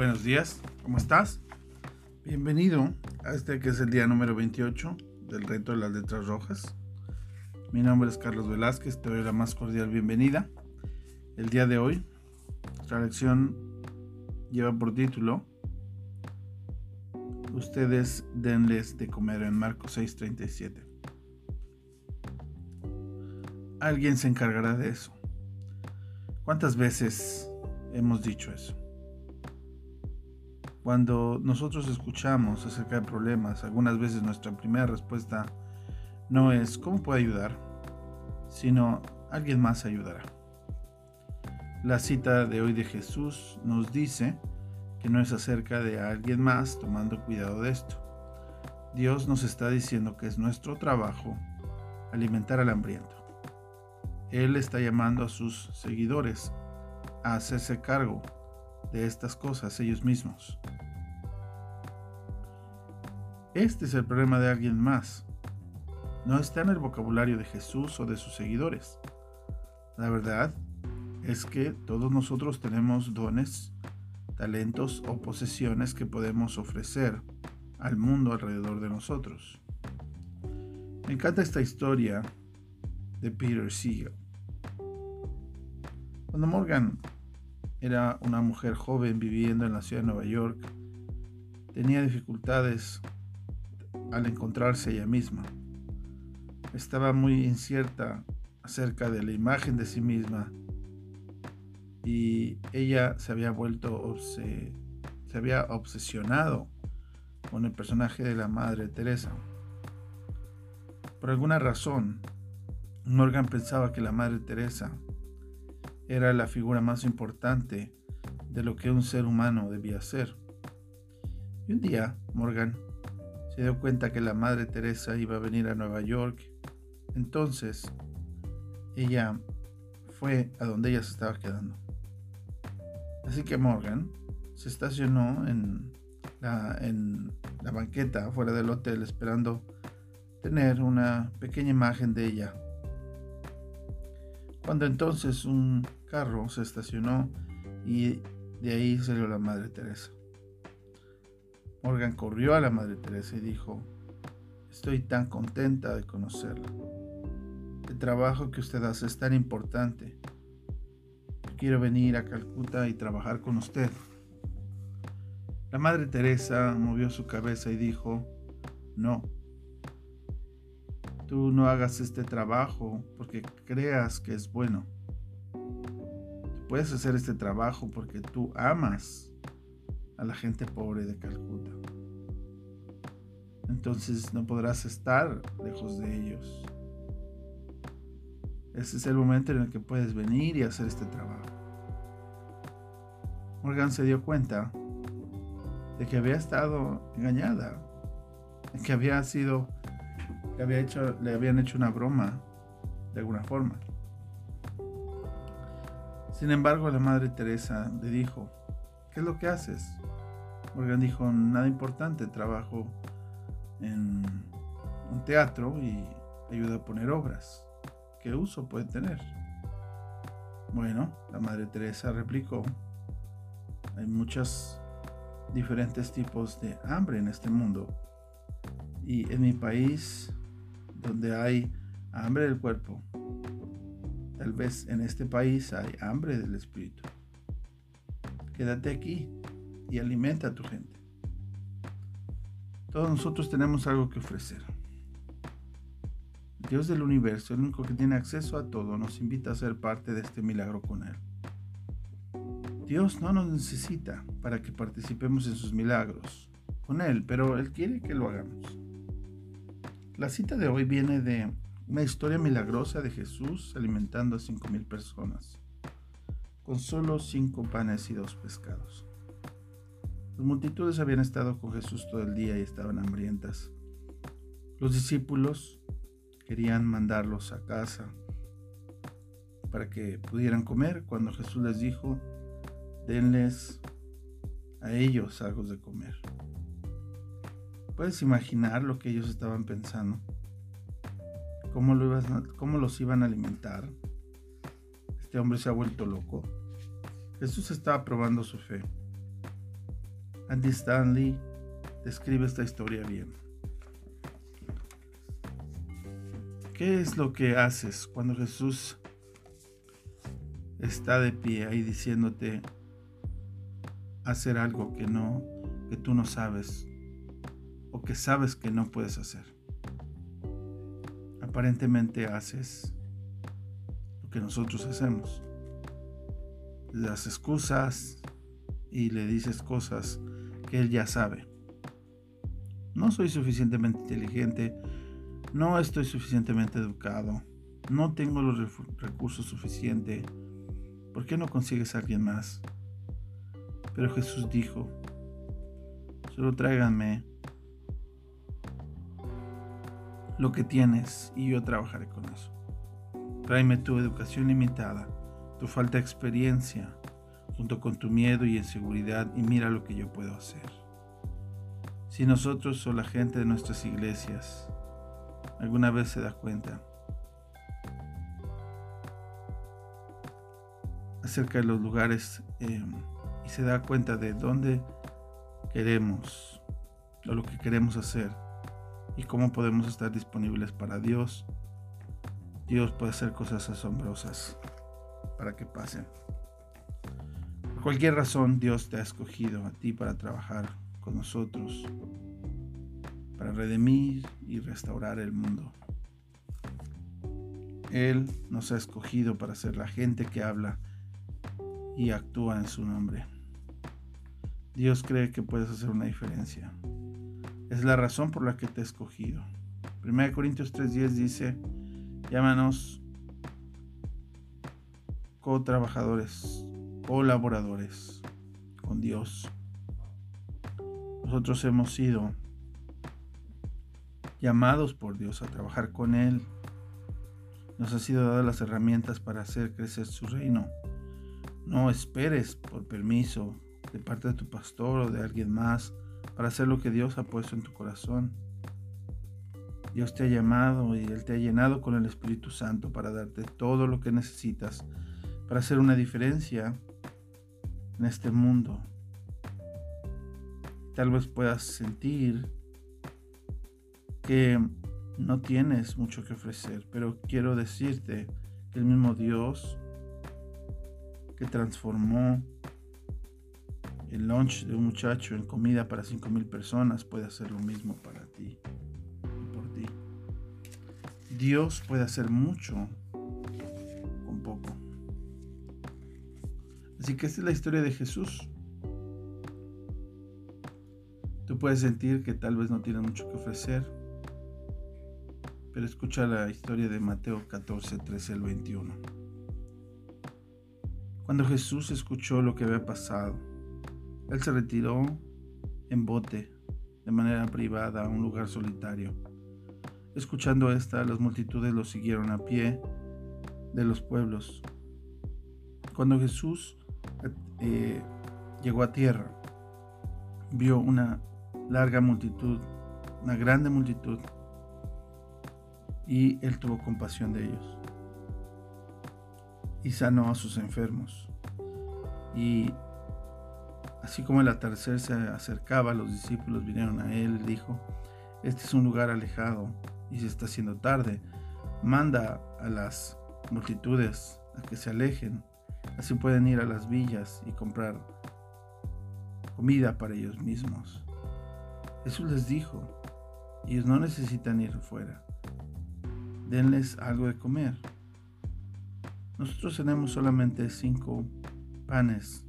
Buenos días, ¿cómo estás? Bienvenido a este que es el día número 28 del reto de las letras rojas. Mi nombre es Carlos Velázquez, te doy la más cordial bienvenida. El día de hoy, nuestra lección lleva por título Ustedes denles de comer en Marcos 6:37. Alguien se encargará de eso. ¿Cuántas veces hemos dicho eso? Cuando nosotros escuchamos acerca de problemas, algunas veces nuestra primera respuesta no es ¿cómo puedo ayudar? sino alguien más ayudará. La cita de hoy de Jesús nos dice que no es acerca de alguien más tomando cuidado de esto. Dios nos está diciendo que es nuestro trabajo alimentar al hambriento. Él está llamando a sus seguidores a hacerse cargo de estas cosas ellos mismos. Este es el problema de alguien más. No está en el vocabulario de Jesús o de sus seguidores. La verdad es que todos nosotros tenemos dones, talentos o posesiones que podemos ofrecer al mundo alrededor de nosotros. Me encanta esta historia de Peter Siegel. Cuando Morgan era una mujer joven viviendo en la ciudad de Nueva York, tenía dificultades al encontrarse ella misma. Estaba muy incierta acerca de la imagen de sí misma y ella se había vuelto, se, había obsesionado con el personaje de la Madre Teresa. Por alguna razón, Morgan pensaba que la Madre Teresa era la figura más importante de lo que un ser humano debía ser. Y un día, Morgan se dio cuenta que la Madre Teresa iba a venir a Nueva York. Entonces, ella fue a donde ella se estaba quedando. Así que Morgan se estacionó en la, banqueta fuera del hotel esperando tener una pequeña imagen de ella. Cuando entonces un carro se estacionó y de ahí salió la Madre Teresa. Morgan corrió a la Madre Teresa y dijo, estoy tan contenta de conocerla. El trabajo que usted hace es tan importante. Quiero venir a Calcuta y trabajar con usted. La Madre Teresa movió su cabeza y dijo, no, tú no hagas este trabajo porque creas que es bueno puedes hacer este trabajo porque tú amas a la gente pobre de Calcuta. Entonces no podrás estar lejos de ellos. Ese es el momento en el que puedes venir y hacer este trabajo. Morgan se dio cuenta de que había estado engañada, de que había sido, que había hecho, le habían hecho una broma de alguna forma. Sin embargo, la Madre Teresa le dijo, ¿qué es lo que haces? Morgan dijo, nada importante, trabajo en un teatro y ayuda a poner obras. ¿Qué uso puede tener? Bueno, la Madre Teresa replicó, hay muchos diferentes tipos de hambre en este mundo. Y en mi país, donde hay hambre del cuerpo, Tal vez en este país hay hambre del espíritu. Quédate aquí y alimenta a tu gente. Todos nosotros tenemos algo que ofrecer. Dios del universo, el único que tiene acceso a todo, nos invita a ser parte de este milagro con Él. Dios no nos necesita para que participemos en sus milagros con Él, pero Él quiere que lo hagamos. La cita de hoy viene de una historia milagrosa de Jesús alimentando a cinco mil personas, con solo cinco panes y dos pescados. Las multitudes habían estado con Jesús todo el día y estaban hambrientas. Los discípulos querían mandarlos a casa para que pudieran comer cuando Jesús les dijo, denles a ellos algo de comer. ¿Puedes imaginar lo que ellos estaban pensando? ¿Cómo, los iban a alimentar? Este hombre se ha vuelto loco. Jesús estaba probando su fe. Andy Stanley describe esta historia bien. ¿Qué es lo que haces cuando Jesús está de pie ahí diciéndote hacer algo que no que tú no sabes o que sabes que no puedes hacer? Aparentemente haces lo que nosotros hacemos. Le das excusas y le dices cosas que él ya sabe. No soy suficientemente inteligente, no estoy suficientemente educado, no tengo los recursos suficientes. ¿Por qué no consigues a alguien más? Pero Jesús dijo, solo tráiganme lo que tienes y yo trabajaré con eso. Tráeme tu educación limitada, tu falta de experiencia, junto con tu miedo y inseguridad y mira lo que yo puedo hacer. Si nosotros o la gente de nuestras iglesias alguna vez se da cuenta acerca de los lugares em, y se da cuenta de dónde queremos o lo que queremos hacer y cómo podemos estar disponibles para Dios, Dios puede hacer cosas asombrosas para que pasen. Por cualquier razón, Dios te ha escogido a ti para trabajar con nosotros, para redimir y restaurar el mundo. Él nos ha escogido para ser la gente que habla y actúa en su nombre. Dios cree que puedes hacer una diferencia. Es la razón por la que te he escogido. 1 Corintios 3:10 dice, llámanos co-trabajadores, colaboradores con Dios. Nosotros hemos sido llamados por Dios a trabajar con Él. Nos ha sido dadas las herramientas para hacer crecer su reino. No esperes por permiso de parte de tu pastor o de alguien más para hacer lo que Dios ha puesto en tu corazón. Dios te ha llamado y Él te ha llenado con el Espíritu Santo para darte todo lo que necesitas para hacer una diferencia en este mundo. Tal vez puedas sentir que no tienes mucho que ofrecer, pero quiero decirte que el mismo Dios que transformó el lunch de un muchacho en comida para 5.000 personas puede hacer lo mismo para ti y por ti. Dios puede hacer mucho con poco. Así que esta es la historia de Jesús. Tú puedes sentir que tal vez no tienes mucho que ofrecer, pero escucha la historia de Mateo 14, 13 al 21. Cuando Jesús escuchó lo que había pasado, él se retiró en bote, de manera privada, a un lugar solitario. Escuchando esta, las multitudes lo siguieron a pie de los pueblos. Cuando Jesús eh, llegó a tierra, vio una larga multitud, una grande multitud y él tuvo compasión de ellos y sanó a sus enfermos. Y así como el atardecer se acercaba, los discípulos vinieron a él y dijo, este es un lugar alejado y se está haciendo tarde. Manda a las multitudes a que se alejen, así pueden ir a las villas y comprar comida para ellos mismos. Jesús les dijo, ellos no necesitan ir fuera, denles algo de comer. Nosotros tenemos solamente cinco panes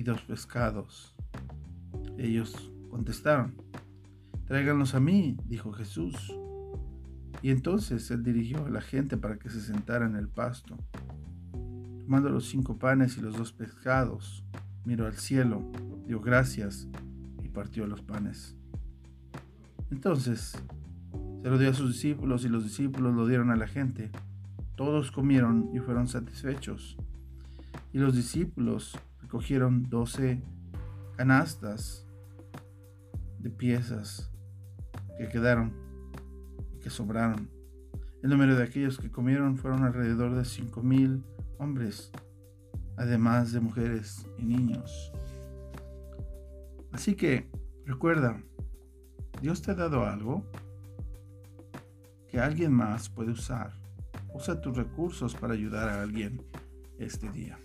y dos pescados. Ellos contestaron, tráiganlos a mí, dijo Jesús. Y entonces él dirigió a la gente para que se sentara en el pasto. Tomando los cinco panes y los dos pescados, miró al cielo, dio gracias y partió los panes. Entonces se lo dio a sus discípulos y los discípulos lo dieron a la gente. Todos comieron y fueron satisfechos. Y los discípulos recogieron doce canastas de piezas que quedaron y que sobraron. El número de aquellos que comieron fueron alrededor de cinco mil hombres, además de mujeres y niños. Así que recuerda, Dios te ha dado algo que alguien más puede usar. Usa tus recursos para ayudar a alguien este día.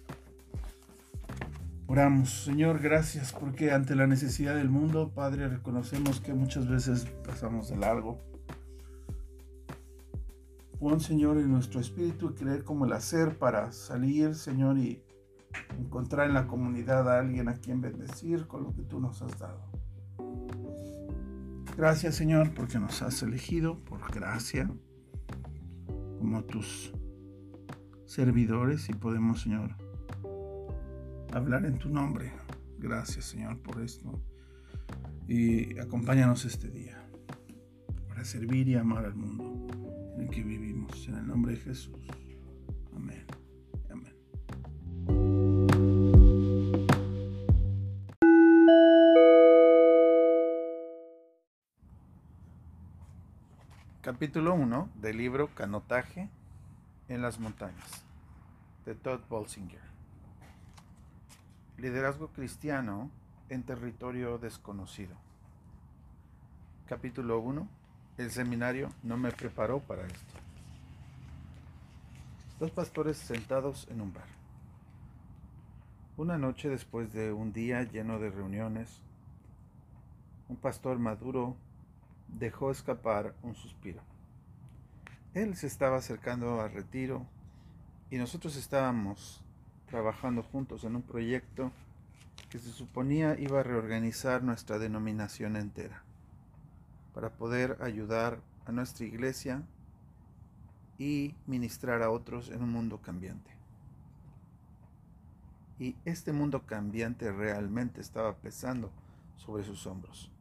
Oramos, Señor, gracias porque ante la necesidad del mundo, Padre, reconocemos que muchas veces pasamos de largo. Pon, Señor, en nuestro espíritu y creer como el hacer para salir, Señor, y encontrar en la comunidad a alguien a quien bendecir con lo que tú nos has dado. Gracias, Señor, porque nos has elegido por gracia como tus servidores y podemos, Señor, hablar en tu nombre. Gracias, Señor, por esto. Y acompáñanos este día para servir y amar al mundo en el que vivimos. En el nombre de Jesús. Amén. Amén. Capítulo 1 del libro Canotaje en las montañas de Todd Bolsinger. Liderazgo cristiano en territorio desconocido. Capítulo 1. El seminario no me preparó para esto. Dos pastores sentados en un bar. Una noche después de un día lleno de reuniones, un pastor maduro dejó escapar un suspiro. Él se estaba acercando al retiro y nosotros estábamos trabajando juntos en un proyecto que se suponía iba a reorganizar nuestra denominación entera para poder ayudar a nuestra iglesia y ministrar a otros en un mundo cambiante. Y este mundo cambiante realmente estaba pesando sobre sus hombros.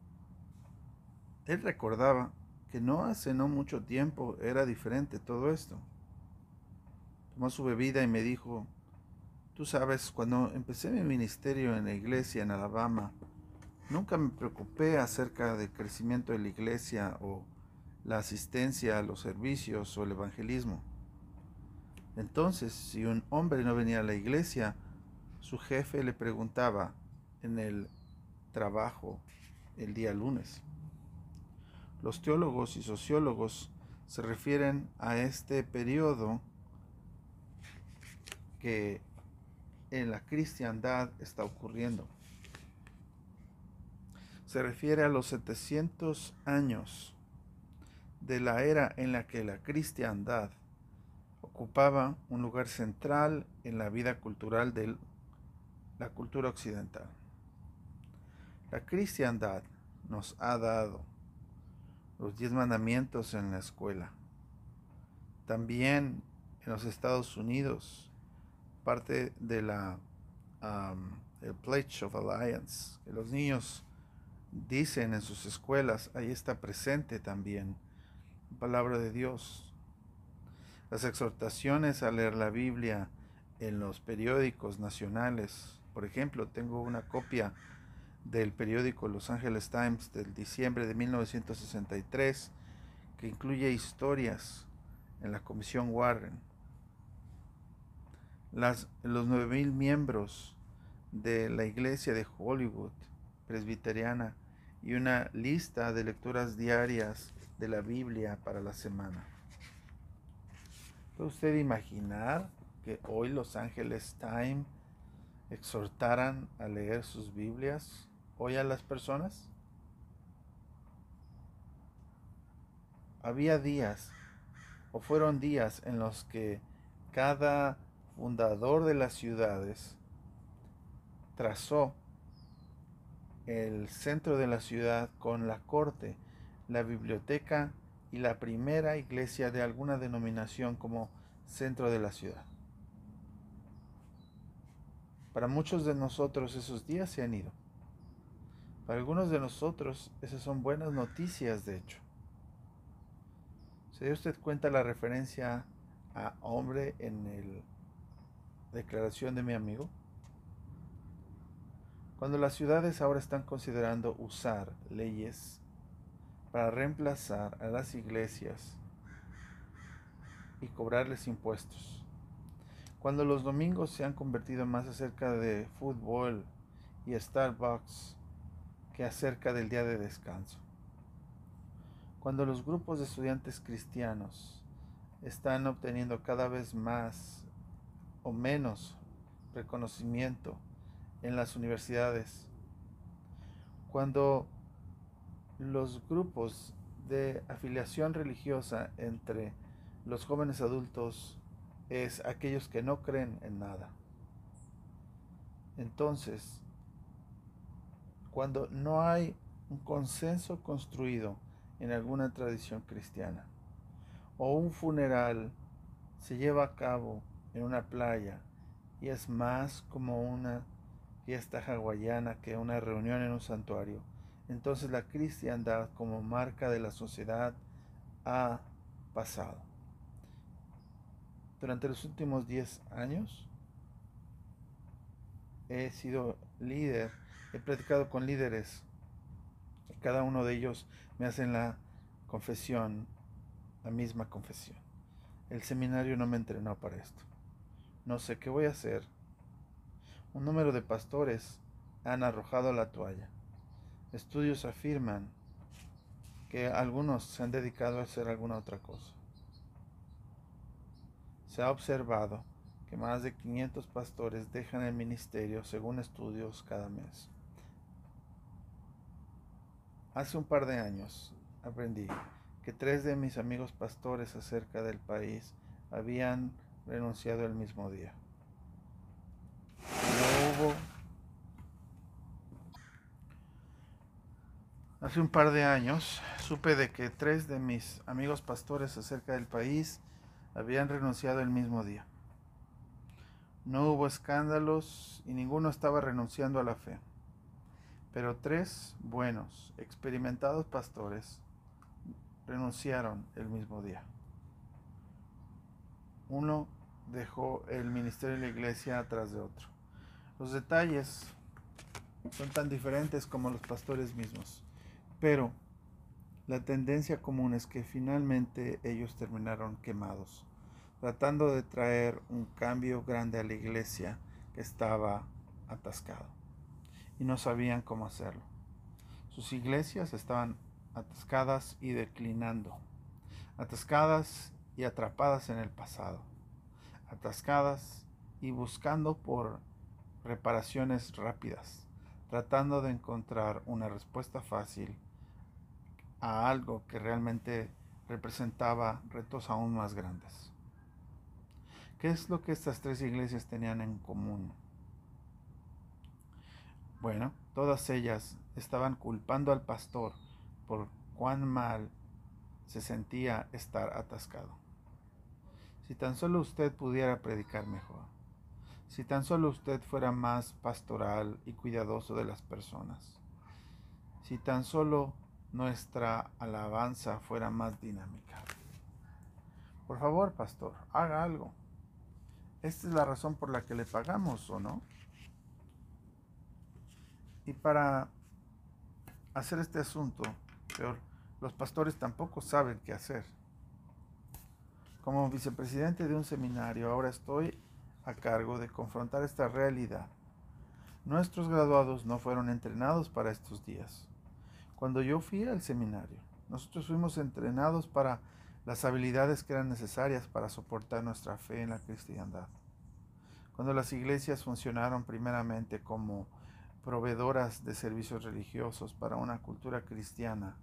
Él recordaba que no hace no mucho tiempo era diferente todo esto. Tomó su bebida y me dijo, Tú sabes, cuando empecé mi ministerio en la iglesia en Alabama, nunca me preocupé acerca del crecimiento de la iglesia o la asistencia a los servicios o el evangelismo. Entonces, si un hombre no venía a la iglesia, su jefe le preguntaba en el trabajo el día lunes. Los teólogos y sociólogos se refieren a este periodo que en la cristiandad está ocurriendo. Se refiere a los 700 años de la era en la que la cristiandad ocupaba un lugar central en la vida cultural de la cultura occidental. La cristiandad nos ha dado los diez mandamientos en la escuela. También en los Estados Unidos parte de la el Pledge of Alliance, que los niños dicen en sus escuelas, ahí está presente también la palabra de Dios. Las exhortaciones a leer la Biblia en los periódicos nacionales. Por ejemplo, tengo una copia del periódico Los Angeles Times del diciembre de 1963 que incluye historias en la Comisión Warren las, los 9.000 miembros de la iglesia de Hollywood presbiteriana y una lista de lecturas diarias de la Biblia para la semana. ¿Puede usted imaginar que hoy Los Ángeles Times exhortaran a leer sus Biblias hoy a las personas? Había días, o fueron días en los que cada fundador de las ciudades, trazó el centro de la ciudad con la corte, la biblioteca y la primera iglesia de alguna denominación como centro de la ciudad. Para muchos de nosotros esos días se han ido. Para algunos de nosotros esas son buenas noticias, de hecho. ¿Se dio usted cuenta la referencia a hombre en el declaración de mi amigo? Cuando las ciudades ahora están considerando usar leyes para reemplazar a las iglesias y cobrarles impuestos. Cuando los domingos se han convertido más acerca de fútbol y Starbucks que acerca del día de descanso. Cuando los grupos de estudiantes cristianos están obteniendo cada vez más o menos reconocimiento en las universidades, cuando los grupos de afiliación religiosa entre los jóvenes adultos es aquellos que no creen en nada. Entonces, cuando no hay un consenso construido en alguna tradición cristiana, o un funeral se lleva a cabo en una playa y es más como una fiesta hawaiana que una reunión en un santuario, entonces la cristiandad como marca de la sociedad ha pasado. Durante los últimos 10 años he sido líder, he platicado con líderes, cada uno de ellos me hacen la confesión, la misma confesión. El seminario no me entrenó para esto. No sé qué voy a hacer. Un número de pastores han arrojado la toalla. Estudios afirman que algunos se han dedicado a hacer alguna otra cosa. Se ha observado que más de 500 pastores dejan el ministerio según estudios cada mes. Hace un par de años aprendí que tres de mis amigos pastores acerca del país habían renunciado el mismo día. No hubo Hace un par de años supe de que tres de mis amigos pastores acerca del país habían renunciado el mismo día. No hubo escándalos y ninguno estaba renunciando a la fe. Pero tres buenos, experimentados pastores renunciaron el mismo día. Uno dejó el ministerio de la iglesia atrás de otro. Los detalles son tan diferentes como los pastores mismos. Pero la tendencia común es que finalmente ellos terminaron quemados, tratando de traer un cambio grande a la iglesia que estaba atascado y no sabían cómo hacerlo. Sus iglesias estaban atascadas y declinando, atascadas y atrapadas en el pasado, atascadas y buscando por reparaciones rápidas, tratando de encontrar una respuesta fácil a algo que realmente representaba retos aún más grandes. ¿Qué es lo que estas tres iglesias tenían en común? Bueno, todas ellas estaban culpando al pastor por cuán mal se sentía estar atascado. Si tan solo usted pudiera predicar mejor, si tan solo usted fuera más pastoral y cuidadoso de las personas, si tan solo nuestra alabanza fuera más dinámica. Por favor, pastor, haga algo. Esta es la razón por la que le pagamos, ¿o no? Y para hacer este asunto peor, los pastores tampoco saben qué hacer. Como vicepresidente de un seminario, ahora estoy a cargo de confrontar esta realidad. Nuestros graduados no fueron entrenados para estos días. Cuando yo fui al seminario, nosotros fuimos entrenados para las habilidades que eran necesarias para soportar nuestra fe en la cristiandad. Cuando las iglesias funcionaron primeramente como proveedoras de servicios religiosos para una cultura cristiana,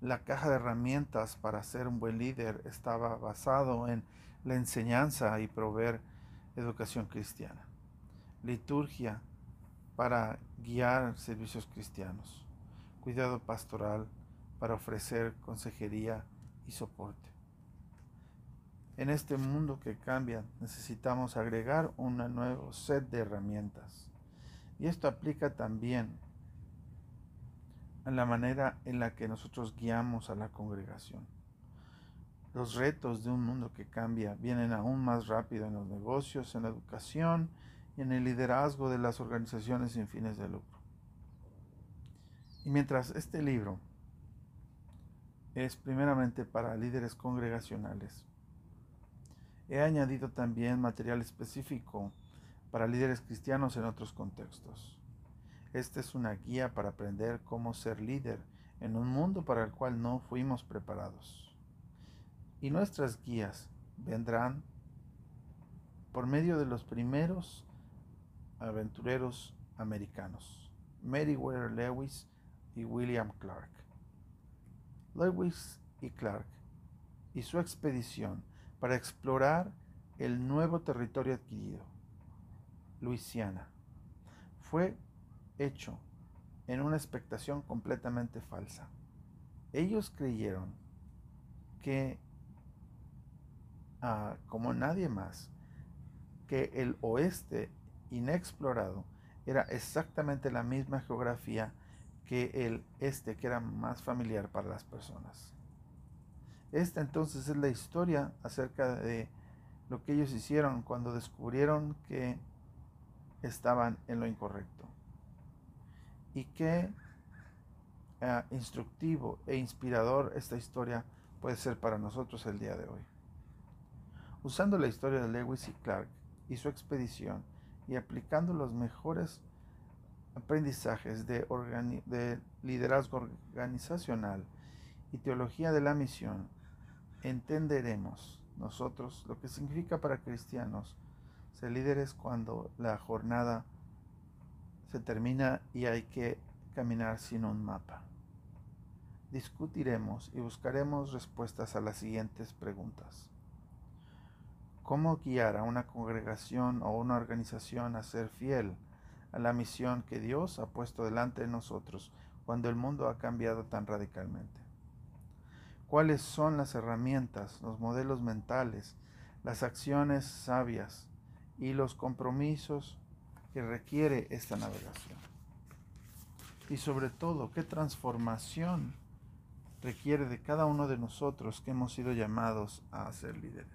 la caja de herramientas para ser un buen líder estaba basado en la enseñanza y proveer educación cristiana, liturgia para guiar servicios cristianos, cuidado pastoral para ofrecer consejería y soporte. En este mundo que cambia necesitamos agregar un nuevo set de herramientas. Y esto aplica también a la manera en la que nosotros guiamos a la congregación. Los retos de un mundo que cambia vienen aún más rápido en los negocios, en la educación y en el liderazgo de las organizaciones sin fines de lucro. Y mientras este libro es primeramente para líderes congregacionales, he añadido también material específico para líderes cristianos en otros contextos. Esta es una guía para aprender cómo ser líder en un mundo para el cual no fuimos preparados. Y nuestras guías vendrán por medio de los primeros aventureros americanos, Meriwether Lewis y William Clark. Lewis y Clark y su expedición para explorar el nuevo territorio adquirido, Luisiana, fue hecho en una expectación completamente falsa. Ellos creyeron que, ah, como nadie más, que el oeste inexplorado era exactamente la misma geografía que el este, que era más familiar para las personas. Esta entonces es la historia acerca de lo que ellos hicieron cuando descubrieron que estaban en lo incorrecto. Y qué eh, instructivo e inspirador esta historia puede ser para nosotros el día de hoy. Usando la historia de Lewis y Clark y su expedición y aplicando los mejores aprendizajes de liderazgo organizacional y teología de la misión, entenderemos nosotros lo que significa para cristianos ser líderes cuando la jornada se termina y hay que caminar sin un mapa. Discutiremos y buscaremos respuestas a las siguientes preguntas. ¿Cómo guiar a una congregación o una organización a ser fiel a la misión que Dios ha puesto delante de nosotros cuando el mundo ha cambiado tan radicalmente? ¿Cuáles son las herramientas, los modelos mentales, las acciones sabias y los compromisos que requiere esta navegación? Y sobre todo, ¿qué transformación requiere de cada uno de nosotros que hemos sido llamados a ser líderes?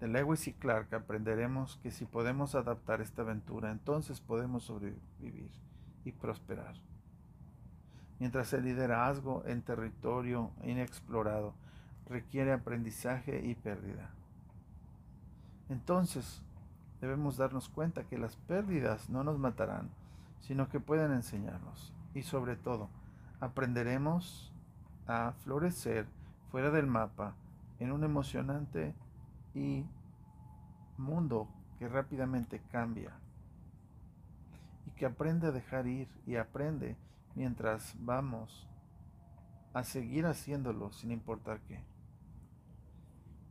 De Lewis y Clark aprenderemos que si podemos adaptar esta aventura, entonces podemos sobrevivir y prosperar. Mientras el liderazgo en territorio inexplorado requiere aprendizaje y pérdida. Entonces, debemos darnos cuenta que las pérdidas no nos matarán, sino que pueden enseñarnos. Y sobre todo, aprenderemos a florecer fuera del mapa en un emocionante y mundo que rápidamente cambia y que aprende a dejar ir y aprende mientras vamos a seguir haciéndolo sin importar qué.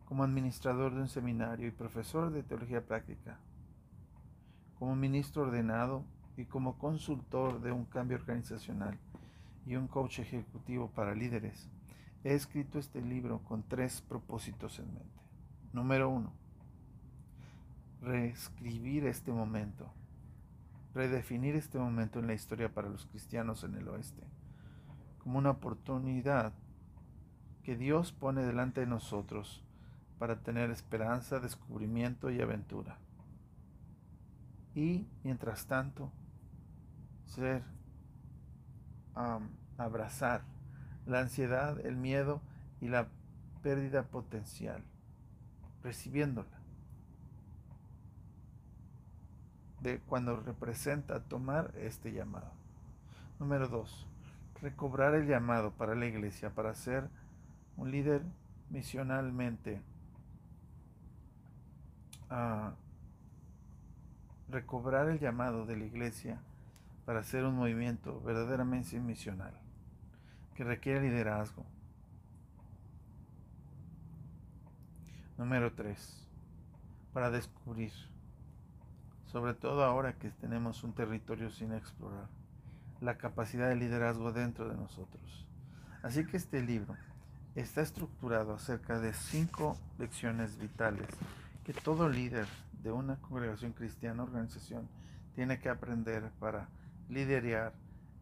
Como administrador de un seminario y profesor de teología práctica, como ministro ordenado y como consultor de un cambio organizacional y un coach ejecutivo para líderes, he escrito este libro con tres propósitos en mente. Número uno, reescribir este momento, redefinir este momento en la historia para los cristianos en el oeste, como una oportunidad que Dios pone delante de nosotros para tener esperanza, descubrimiento y aventura. Y, mientras tanto, ser, abrazar la ansiedad, el miedo y la pérdida potencial recibiéndola. De cuando representa tomar este llamado. Número dos, recobrar el llamado para la iglesia, para ser un líder misionalmente. A recobrar el llamado de la iglesia para ser un movimiento verdaderamente misional, que requiere liderazgo, Número 3. Para descubrir, sobre todo ahora que tenemos un territorio sin explorar, la capacidad de liderazgo dentro de nosotros. Así que este libro está estructurado acerca de cinco lecciones vitales que todo líder de una congregación cristiana, organización, tiene que aprender para liderar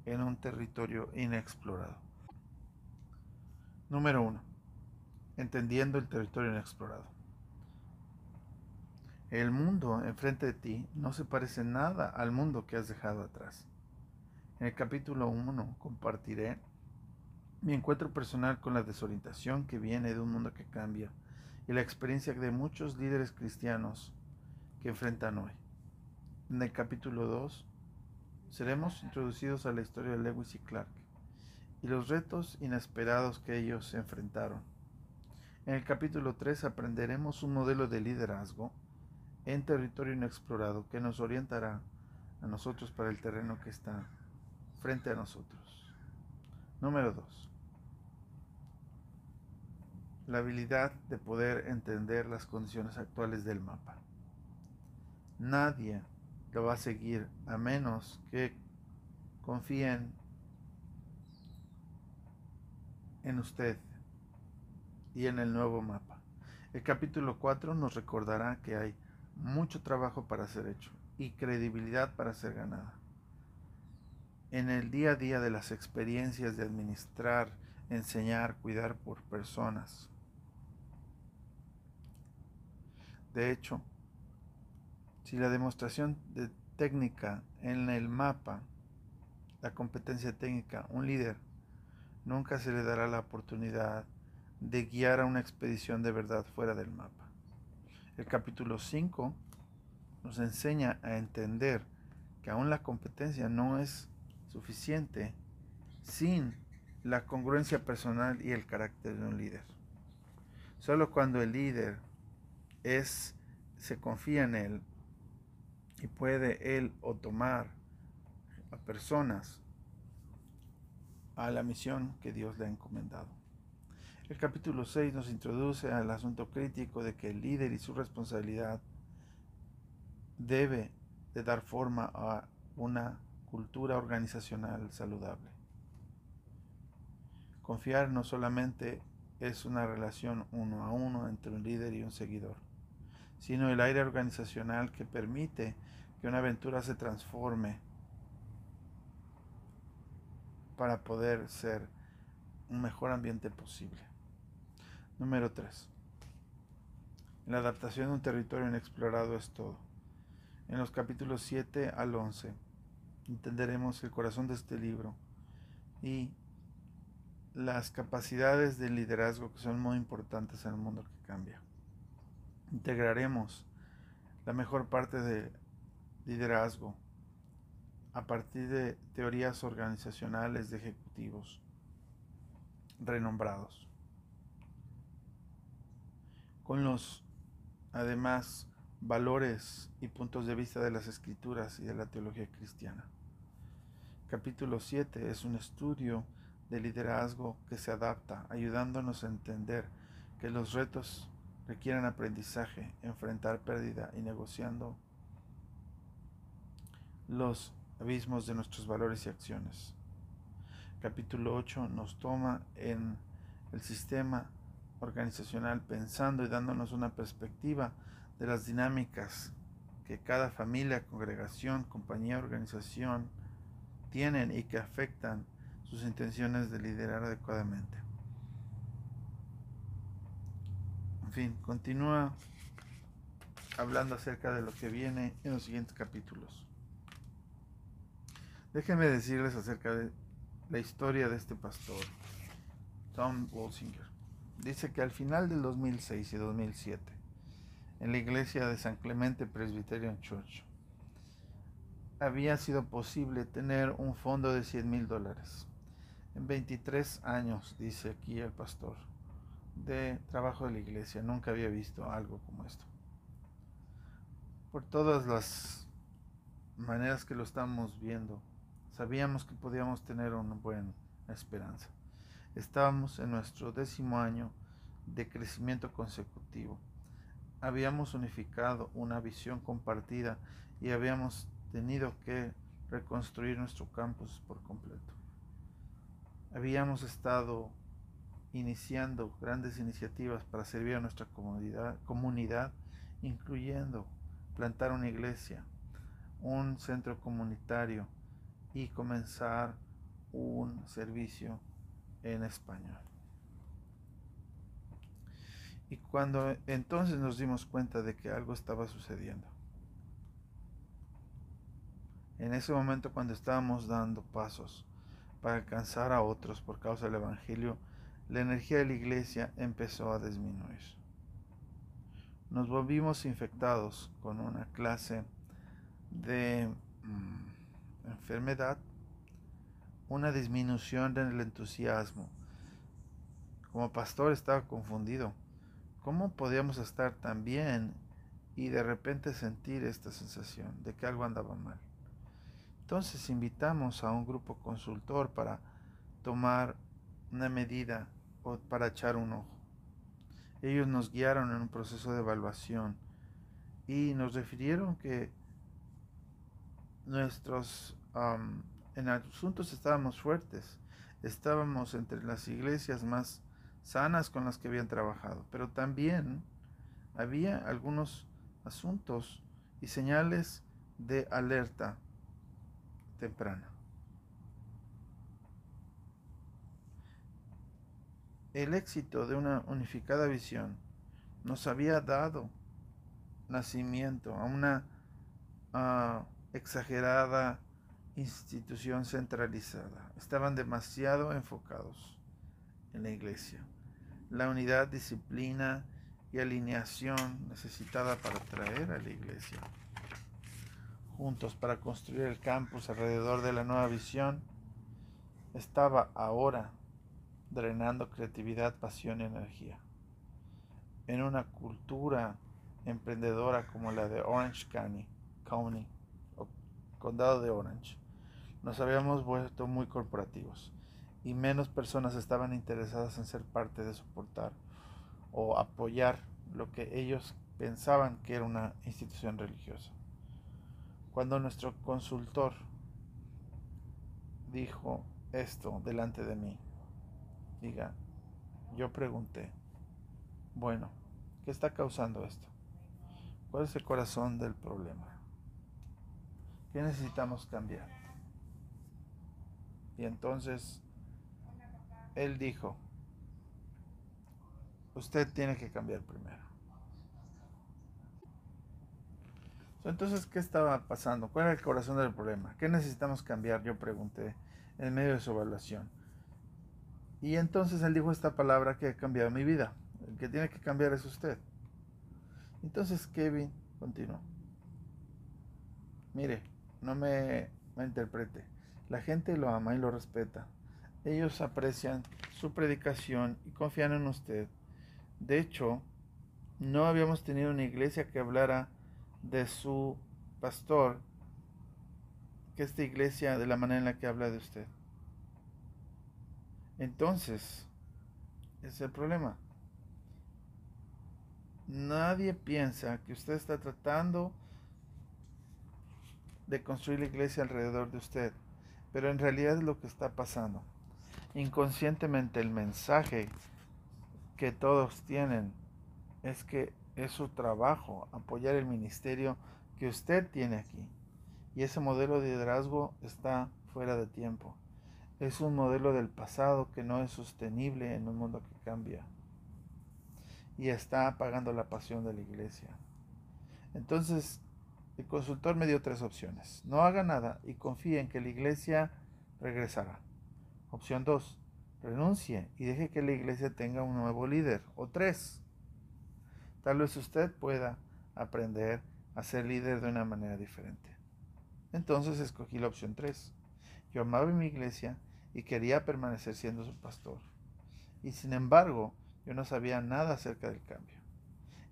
en un territorio inexplorado. Número 1 entendiendo el territorio inexplorado. El mundo enfrente de ti no se parece nada al mundo que has dejado atrás. En el capítulo 1 compartiré mi encuentro personal con la desorientación que viene de un mundo que cambia y la experiencia de muchos líderes cristianos que enfrentan hoy. En el capítulo 2 seremos introducidos a la historia de Lewis y Clark y los retos inesperados que ellos enfrentaron. En el capítulo 3 aprenderemos un modelo de liderazgo en territorio inexplorado que nos orientará a nosotros para el terreno que está frente a nosotros. Número 2. La habilidad de poder entender las condiciones actuales del mapa. Nadie lo va a seguir a menos que confíen en usted y en el nuevo mapa. El capítulo 4 nos recordará que hay mucho trabajo para ser hecho y credibilidad para ser ganada en el día a día de las experiencias de administrar, enseñar, cuidar por personas. De hecho, si la demostración de técnica en el mapa, la competencia técnica, un líder, nunca se le dará la oportunidad de guiar a una expedición de verdad fuera del mapa. El capítulo 5 nos enseña a entender que aún la competencia no es suficiente sin la congruencia personal y el carácter de un líder. Solo cuando el líder es se confía en él y puede él o tomar a personas a la misión que Dios le ha encomendado. El capítulo 6 nos introduce al asunto crítico de que el líder y su responsabilidad debe de dar forma a una cultura organizacional saludable. Confiar no solamente es una relación uno a uno entre un líder y un seguidor, sino el aire organizacional que permite que una aventura se transforme para poder ser un mejor ambiente posible. Número 3. La adaptación de un territorio inexplorado es todo. En los capítulos 7 al 11 entenderemos el corazón de este libro y las capacidades de liderazgo que son muy importantes en el mundo que cambia. Integraremos la mejor parte de liderazgo a partir de teorías organizacionales de ejecutivos renombrados. Con los, además, valores y puntos de vista de las escrituras y de la teología cristiana. Capítulo 7 es un estudio de liderazgo que se adapta, ayudándonos a entender que los retos requieren aprendizaje, enfrentar pérdida y negociando los abismos de nuestros valores y acciones. Capítulo 8 nos toma en el sistema organizacional pensando y dándonos una perspectiva de las dinámicas que cada familia, congregación, compañía, organización tienen y que afectan sus intenciones de liderar adecuadamente. En fin, continúa hablando acerca de lo que viene en los siguientes capítulos. Déjenme decirles acerca de la historia de este pastor, Tom Walsinger. Dice que al final del 2006 y 2007, en la iglesia de San Clemente Presbyterian Church, había sido posible tener un fondo de 100 mil dólares. En 23 años, dice aquí el pastor, de trabajo de la iglesia, nunca había visto algo como esto. Por todas las maneras que lo estamos viendo, sabíamos que podíamos tener una buena esperanza. Estábamos en nuestro décimo año de crecimiento consecutivo habíamos unificado una visión compartida y habíamos tenido que reconstruir nuestro campus por completo. Habíamos estado iniciando grandes iniciativas para servir a nuestra comunidad, comunidad incluyendo plantar una iglesia, un centro comunitario y comenzar un servicio en español. Y cuando entonces nos dimos cuenta de que algo estaba sucediendo. En ese momento cuando estábamos dando pasos para alcanzar a otros por causa del Evangelio, la energía de la iglesia empezó a disminuir. Nos volvimos infectados con una clase de mm, enfermedad, una disminución en el entusiasmo. Como pastor estaba confundido. ¿Cómo podíamos estar tan bien y de repente sentir esta sensación de que algo andaba mal? Entonces invitamos a un grupo consultor para tomar una medida o para echar un ojo. Ellos nos guiaron en un proceso de evaluación y nos refirieron que nuestros en asuntos estábamos fuertes, estábamos entre las iglesias más sanas con las que habían trabajado, pero también había algunos asuntos y señales de alerta temprana. El éxito de una unificada visión nos había dado nacimiento a una exagerada institución centralizada. Estaban demasiado enfocados en la iglesia. La unidad, disciplina y alineación necesitada para traer a la iglesia juntos para construir el campus alrededor de la nueva visión estaba ahora drenando creatividad, pasión y energía. En una cultura emprendedora como la de Orange County, County o condado de Orange, nos habíamos vuelto muy corporativos y menos personas estaban interesadas en ser parte de soportar o apoyar lo que ellos pensaban que era una institución religiosa. Cuando nuestro consultor dijo esto delante de mí, diga, yo pregunté, bueno, ¿qué está causando esto? ¿Cuál es el corazón del problema? ¿Qué necesitamos cambiar? Y entonces él dijo, usted tiene que cambiar primero. Entonces, ¿qué estaba pasando? ¿Cuál era el corazón del problema? ¿Qué necesitamos cambiar? Yo pregunté en medio de su evaluación. Y entonces él dijo esta palabra que ha cambiado mi vida. El que tiene que cambiar es usted. Entonces Kevin continuó. Mire, no me, me interprete. La gente lo ama y lo respeta. Ellos aprecian su predicación y confían en usted. De hecho, no habíamos tenido una iglesia que hablara de su pastor que esta iglesia de la manera en la que habla de usted. Entonces, es el problema. Nadie piensa que usted está tratando de construir la iglesia alrededor de usted, pero en realidad es lo que está pasando. Inconscientemente el mensaje que todos tienen es que es su trabajo apoyar el ministerio que usted tiene aquí. Y ese modelo de liderazgo está fuera de tiempo. Es un modelo del pasado que no es sostenible en un mundo que cambia. Y está apagando la pasión de la iglesia. Entonces, el consultor me dio tres opciones. No haga nada y confíe en que la iglesia regresará. Opción dos, renuncie y deje que la iglesia tenga un nuevo líder. O tres, Tal vez usted pueda aprender a ser líder de una manera diferente. Entonces escogí la opción 3. Yo amaba mi iglesia y quería permanecer siendo su pastor. Y sin embargo, yo no sabía nada acerca del cambio.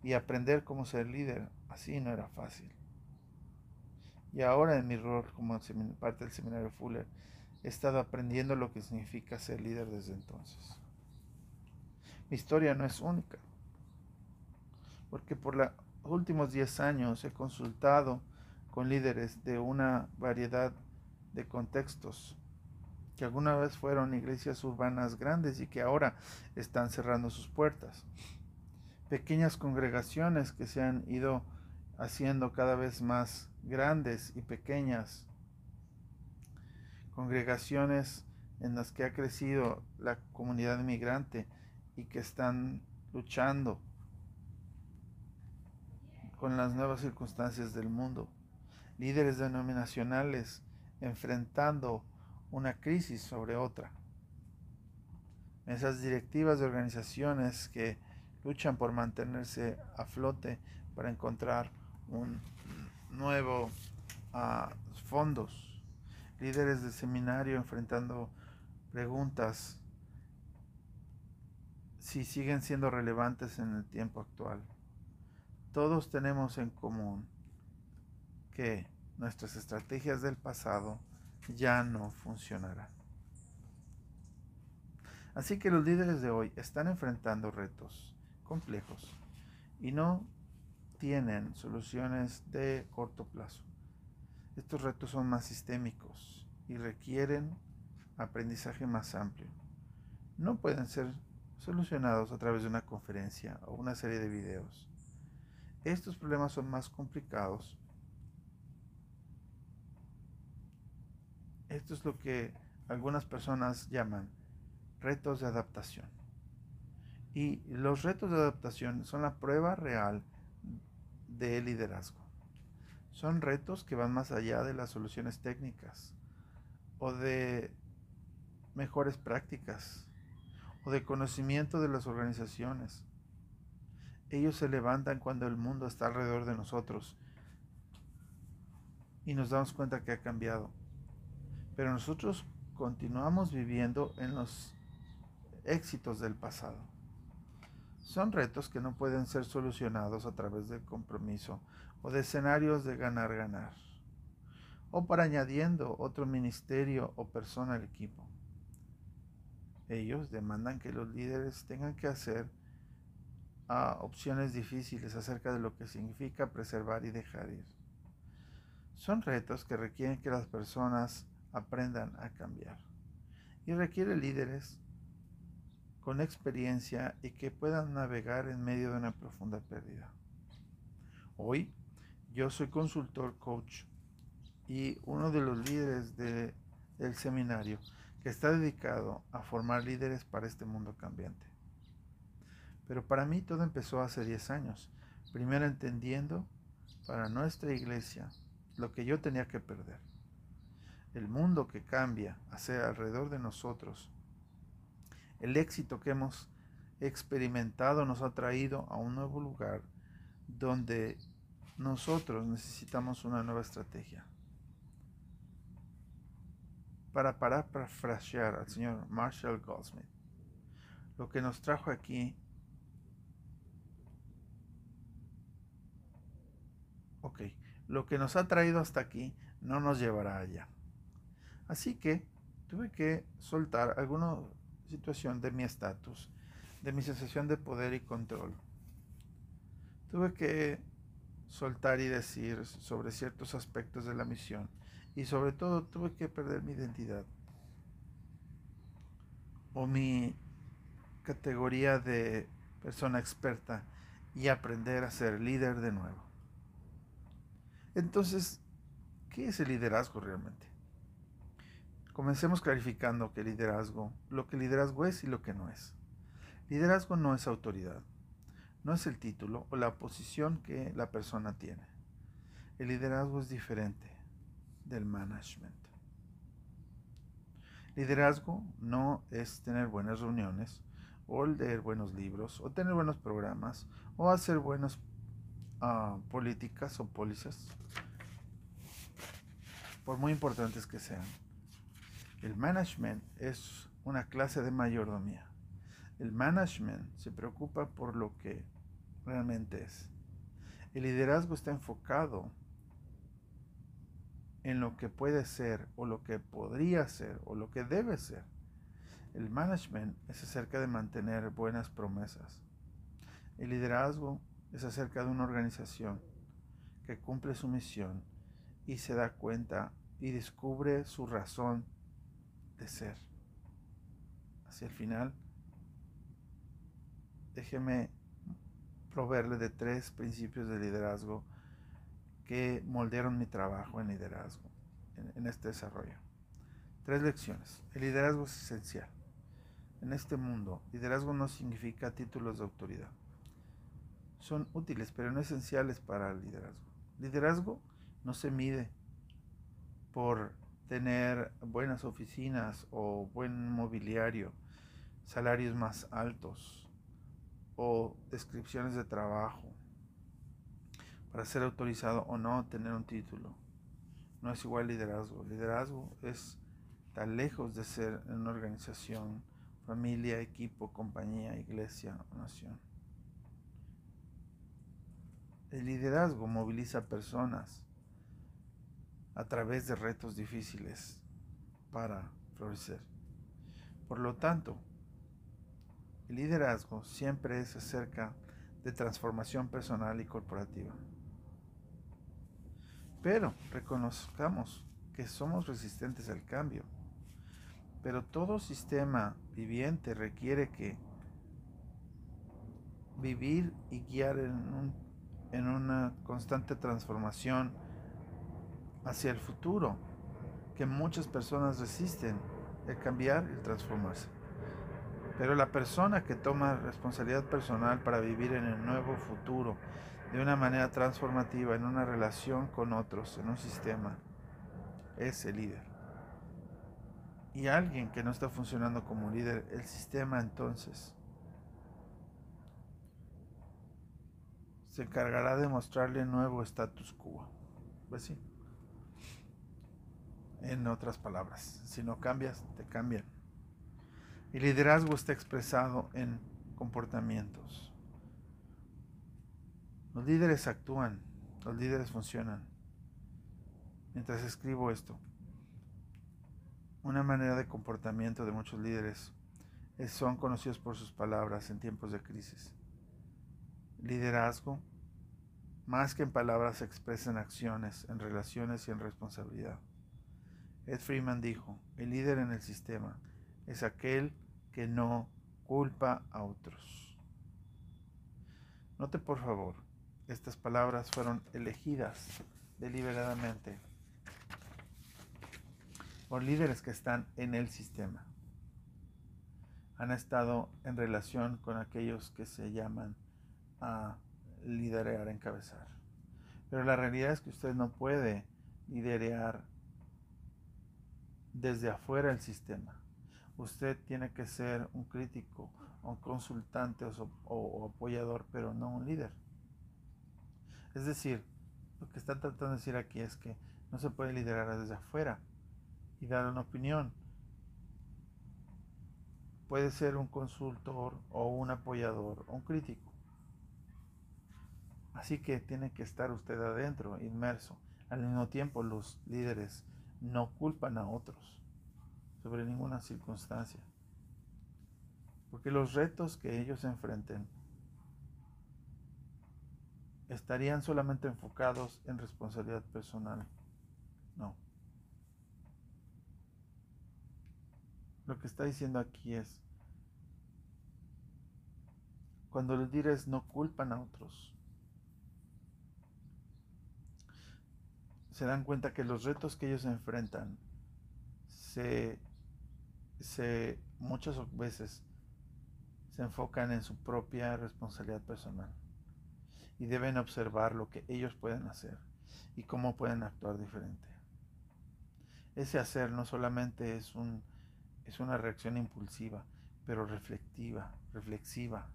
Y aprender cómo ser líder así no era fácil. Y ahora en mi rol como parte del seminario Fuller, he estado aprendiendo lo que significa ser líder desde entonces. Mi historia no es única porque por los últimos 10 años he consultado con líderes de una variedad de contextos que alguna vez fueron iglesias urbanas grandes y que ahora están cerrando sus puertas. Pequeñas congregaciones que se han ido haciendo cada vez más grandes y pequeñas. Congregaciones en las que ha crecido la comunidad inmigrante y que están luchando con las nuevas circunstancias del mundo, líderes denominacionales enfrentando una crisis sobre otra, esas directivas de organizaciones que luchan por mantenerse a flote para encontrar un nuevo uh, fondos, líderes de seminario enfrentando preguntas si siguen siendo relevantes en el tiempo actual. Todos tenemos en común que nuestras estrategias del pasado ya no funcionarán. Así que los líderes de hoy están enfrentando retos complejos y no tienen soluciones de corto plazo. Estos retos son más sistémicos y requieren aprendizaje más amplio. No pueden ser solucionados a través de una conferencia o una serie de videos. Estos problemas son más complicados. Esto es lo que algunas personas llaman retos de adaptación. Y los retos de adaptación son la prueba real de liderazgo. Son retos que van más allá de las soluciones técnicas o de mejores prácticas o de conocimiento de las organizaciones. Ellos se levantan cuando el mundo está alrededor de nosotros y nos damos cuenta que ha cambiado. Pero nosotros continuamos viviendo en los éxitos del pasado. Son retos que no pueden ser solucionados a través del compromiso o de escenarios de ganar-ganar, o para añadiendo otro ministerio o persona al equipo. Ellos demandan que los líderes tengan que hacer ah, opciones difíciles acerca de lo que significa preservar y dejar ir. Son retos que requieren que las personas aprendan a cambiar y requiere líderes con experiencia y que puedan navegar en medio de una profunda pérdida. Hoy yo soy consultor coach y uno de los líderes del seminario que está dedicado a formar líderes para este mundo cambiante. Pero para mí todo empezó hace 10 años, primero entendiendo para nuestra iglesia lo que yo tenía que perder. El mundo que cambia hacia alrededor de nosotros el éxito que hemos experimentado nos ha traído a un nuevo lugar donde nosotros necesitamos una nueva estrategia. Para parafrasear al señor Marshall Goldsmith, lo que nos trajo aquí, ok, lo que nos ha traído hasta aquí no nos llevará allá. Así que tuve que soltar algunos situación de mi estatus, de mi sensación de poder y control. Tuve que soltar y decir sobre ciertos aspectos de la misión y sobre todo tuve que perder mi identidad o mi categoría de persona experta y aprender a ser líder de nuevo. Entonces, ¿qué es el liderazgo realmente? Comencemos clarificando que liderazgo, lo que liderazgo es y lo que no es. Liderazgo no es autoridad, no es el título o la posición que la persona tiene. El liderazgo es diferente del management. Liderazgo no es tener buenas reuniones o leer buenos libros o tener buenos programas o hacer buenas ah, políticas o pólizas, por muy importantes que sean. El management es una clase de mayordomía. El management se preocupa por lo que realmente es. El liderazgo está enfocado en lo que puede ser o lo que podría ser o lo que debe ser. El management es acerca de mantener buenas promesas. El liderazgo es acerca de una organización que cumple su misión y se da cuenta y descubre su razón de ser. Hacia el final, déjeme proveerle de tres principios de liderazgo que moldearon mi trabajo en liderazgo, en, este desarrollo. Tres lecciones. El liderazgo es esencial. En este mundo, liderazgo no significa títulos de autoridad. Son útiles, pero no esenciales para el liderazgo. Liderazgo no se mide por tener buenas oficinas o buen mobiliario, salarios más altos o descripciones de trabajo para ser autorizado o no tener un título. no es igual liderazgo. Liderazgo es tan lejos de ser una organización, familia, equipo, compañía, iglesia o nación. El liderazgo moviliza personas a través de retos difíciles para florecer. Por lo tanto, el liderazgo siempre es acerca de transformación personal y corporativa. Pero reconozcamos que somos resistentes al cambio. Pero todo sistema viviente requiere que vivir y guiar en, en una constante transformación hacia el futuro, que muchas personas resisten el cambiar y el transformarse. Pero la persona que toma responsabilidad personal para vivir en el nuevo futuro de una manera transformativa, en una relación con otros, en un sistema, es el líder. Y alguien que no está funcionando como líder, el sistema entonces se encargará de mostrarle nuevo status quo. Pues sí. En otras palabras, si no cambias, te cambian. El liderazgo está expresado en comportamientos. Los líderes actúan, los líderes funcionan. Mientras escribo esto, una manera de comportamiento de muchos líderes son conocidos por sus palabras en tiempos de crisis. Liderazgo, más que en palabras, se expresa en acciones, en relaciones y en responsabilidad. Ed Freeman dijo, el líder en el sistema es aquel que no culpa a otros. Note por favor, estas palabras fueron elegidas deliberadamente por líderes que están en el sistema. Han estado en relación con aquellos que se llaman a liderear, encabezar. Pero la realidad es que usted no puede liderear desde afuera del sistema usted tiene que ser un crítico, un consultante o, apoyador, pero no un líder. Es decir, lo que está tratando de decir aquí es que no se puede liderar desde afuera y dar una opinión. Puede ser un consultor o un apoyador o un crítico. Así que tiene que estar usted adentro, inmerso. Al mismo tiempo, los líderes no culpan a otros sobre ninguna circunstancia. Porque los retos que ellos enfrenten estarían solamente enfocados en responsabilidad personal. No. Lo que está diciendo aquí es, cuando los líderes no culpan a otros, se dan cuenta que los retos que ellos enfrentan se se, muchas veces se enfocan en su propia responsabilidad personal y deben observar lo que ellos pueden hacer y cómo pueden actuar diferente. Ese hacer no solamente es, un, es una reacción impulsiva, pero reflectiva, reflexiva.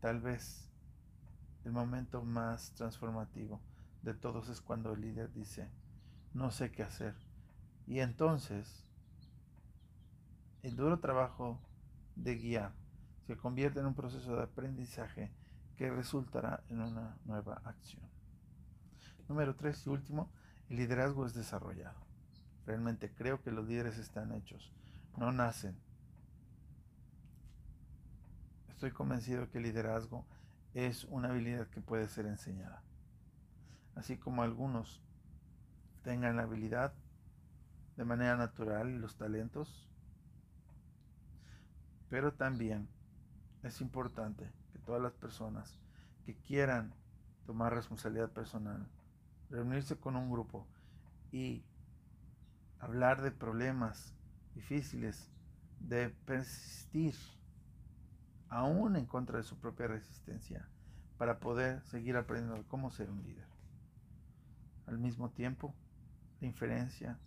Tal vez el momento más transformativo de todos es cuando el líder dice, no sé qué hacer. Y entonces el duro trabajo de guía se convierte en un proceso de aprendizaje que resultará en una nueva acción. Número tres y último, el liderazgo es desarrollado. Realmente creo que los líderes están hechos, no nacen. Estoy convencido que el liderazgo es una habilidad que puede ser enseñada. Así como algunos tengan la habilidad de manera natural y los talentos, pero también es importante que todas las personas que quieran tomar responsabilidad personal, reunirse con un grupo y hablar de problemas difíciles, de persistir aún en contra de su propia resistencia, para poder seguir aprendiendo cómo ser un líder. Al mismo tiempo, la inferencia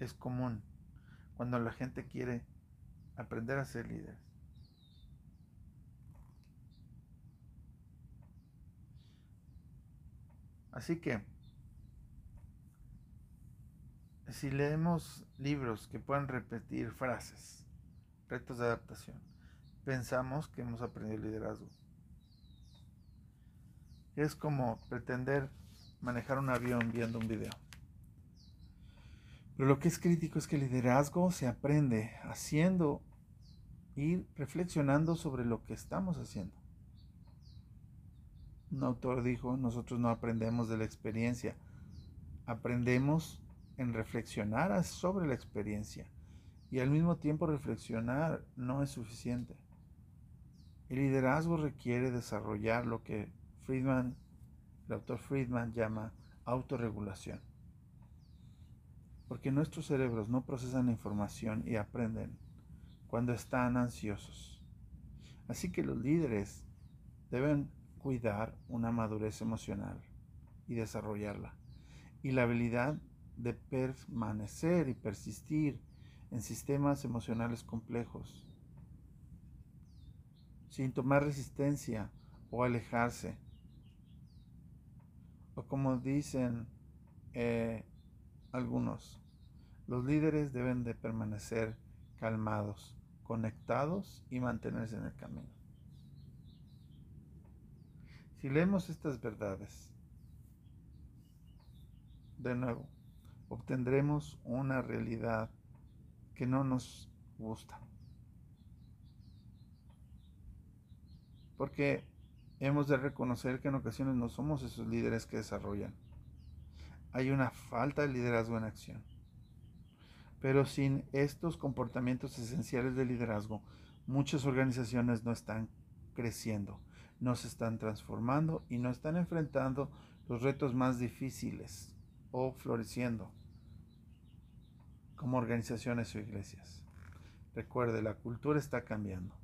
es común cuando la gente quiere aprender a ser líder. Así que si leemos libros que puedan repetir frases, retos de adaptación, pensamos que hemos aprendido liderazgo. Es como pretender manejar un avión viendo un video. Pero lo que es crítico es que el liderazgo se aprende haciendo y reflexionando sobre lo que estamos haciendo. Un autor dijo, nosotros no aprendemos de la experiencia, aprendemos en reflexionar sobre la experiencia. Y al mismo tiempo reflexionar no es suficiente. El liderazgo requiere desarrollar lo que Friedman, el autor Friedman llama autorregulación. Porque nuestros cerebros no procesan la información y aprenden cuando están ansiosos. Así que los líderes deben cuidar una madurez emocional y desarrollarla. Y la habilidad de permanecer y persistir en sistemas emocionales complejos, sin tomar resistencia o alejarse. O como dicen eh, algunos, los líderes deben de permanecer calmados, conectados y mantenerse en el camino. Si leemos estas verdades, de nuevo, obtendremos una realidad que no nos gusta. Porque hemos de reconocer que en ocasiones no somos esos líderes que desarrollan. Hay una falta de liderazgo en acción. Pero sin estos comportamientos esenciales de liderazgo, muchas organizaciones no están creciendo, no se están transformando y no están enfrentando los retos más difíciles o floreciendo como organizaciones o iglesias. Recuerde, la cultura está cambiando,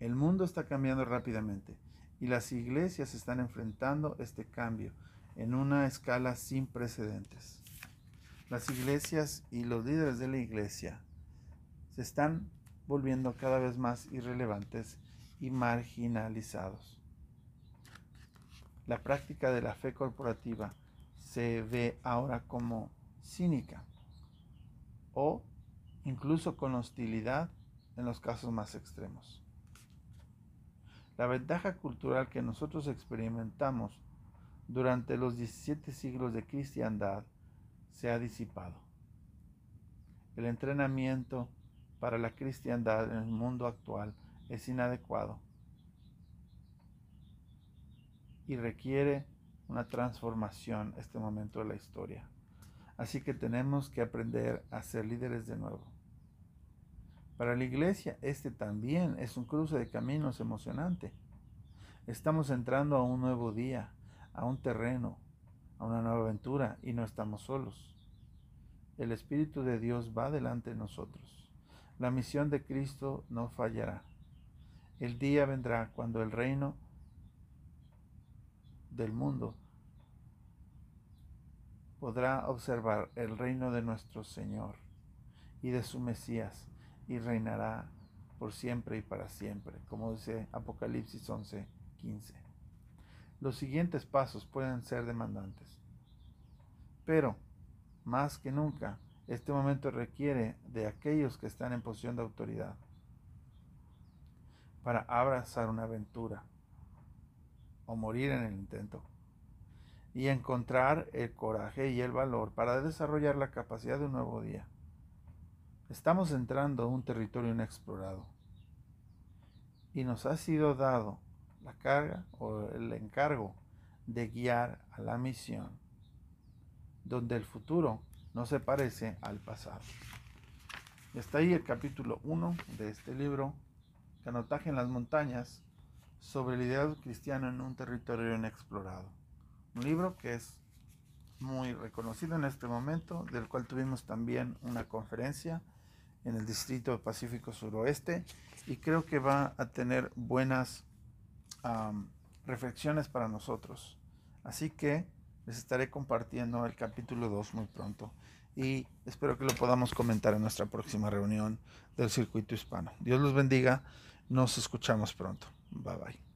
el mundo está cambiando rápidamente y las iglesias están enfrentando este cambio en una escala sin precedentes. Las iglesias y los líderes de la iglesia se están volviendo cada vez más irrelevantes y marginalizados. La práctica de la fe corporativa se ve ahora como cínica o incluso con hostilidad en los casos más extremos. La ventaja cultural que nosotros experimentamos durante los 17 siglos de cristiandad se ha disipado. El entrenamiento para la cristiandad en el mundo actual es inadecuado y requiere una transformación este momento de la historia. Así que tenemos que aprender a ser líderes de nuevo. Para la iglesia este también es un cruce de caminos emocionante. Estamos entrando a un nuevo día, a un terreno, a una nueva aventura y no estamos solos. El Espíritu de Dios va delante de nosotros. La misión de Cristo no fallará. El día vendrá cuando el reino del mundo podrá observar el reino de nuestro Señor y de su Mesías y reinará por siempre y para siempre, como dice Apocalipsis 11, 15. Los siguientes pasos pueden ser demandantes, pero más que nunca este momento requiere de aquellos que están en posición de autoridad para abrazar una aventura o morir en el intento y encontrar el coraje y el valor para desarrollar la capacidad de un nuevo día. Estamos entrando a un territorio inexplorado y nos ha sido dado la carga o el encargo de guiar a la misión donde el futuro no se parece al pasado. Está ahí el capítulo 1 de este libro, Canotaje en las montañas, sobre el liderazgo cristiano en un territorio inexplorado. Un libro que es muy reconocido en este momento, del cual tuvimos también una conferencia en el Distrito Pacífico Suroeste y creo que va a tener buenas reflexiones para nosotros. Así que les estaré compartiendo el capítulo 2 muy pronto y espero que lo podamos comentar en nuestra próxima reunión del circuito hispano. Dios los bendiga, nos escuchamos pronto. Bye bye.